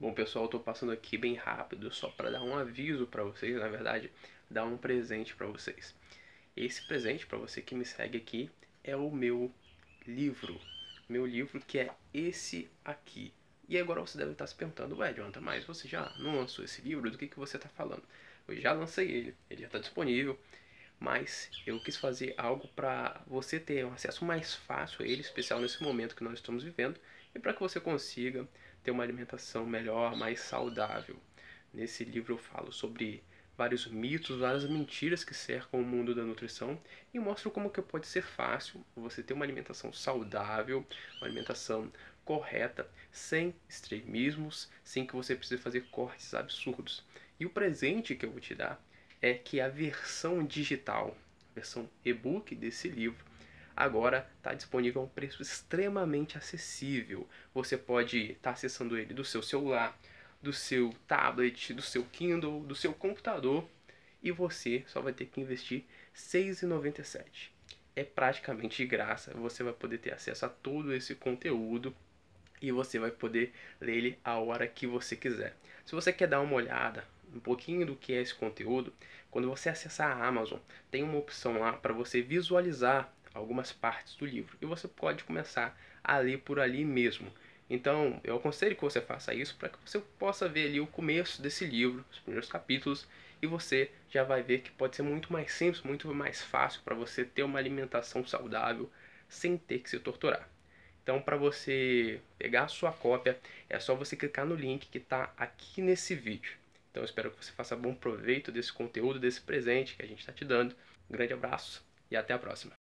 Bom, pessoal, eu tô passando aqui bem rápido só para dar um aviso para vocês, na verdade, dar um presente para vocês. Esse presente para você que me segue aqui é o meu livro, meu livro que é esse aqui. E agora você deve estar se perguntando, ué, Jonathan, mas você já não lançou esse livro? Do que, que você está falando? Eu já lancei ele, ele já está disponível, mas eu quis fazer algo para você ter um acesso mais fácil a ele, especial nesse momento que nós estamos vivendo, e para que você consiga ter uma alimentação melhor, mais saudável. Nesse livro eu falo sobre vários mitos, várias mentiras que cercam o mundo da nutrição e mostro como que pode ser fácil você ter uma alimentação saudável, uma alimentação correta, sem extremismos, sem que você precise fazer cortes absurdos. E o presente que eu vou te dar é que a versão digital, a versão e-book desse livro, agora está disponível a um preço extremamente acessível. Você pode estar tá acessando ele do seu celular, do seu tablet, do seu Kindle, do seu computador e você só vai ter que investir R$ 6,97. É praticamente de graça, você vai poder ter acesso a todo esse conteúdo e você vai poder ler ele a hora que você quiser. Se você quer dar uma olhada um pouquinho do que é esse conteúdo, quando você acessar a Amazon, tem uma opção lá para você visualizar algumas partes do livro e você pode começar a ler por ali mesmo. Então, eu aconselho que você faça isso para que você possa ver ali o começo desse livro, os primeiros capítulos, e você já vai ver que pode ser muito mais simples, muito mais fácil para você ter uma alimentação saudável sem ter que se torturar. Então, para você pegar a sua cópia, é só você clicar no link que está aqui nesse vídeo. Então, espero que você faça bom proveito desse conteúdo, desse presente que a gente está te dando. Um grande abraço e até a próxima.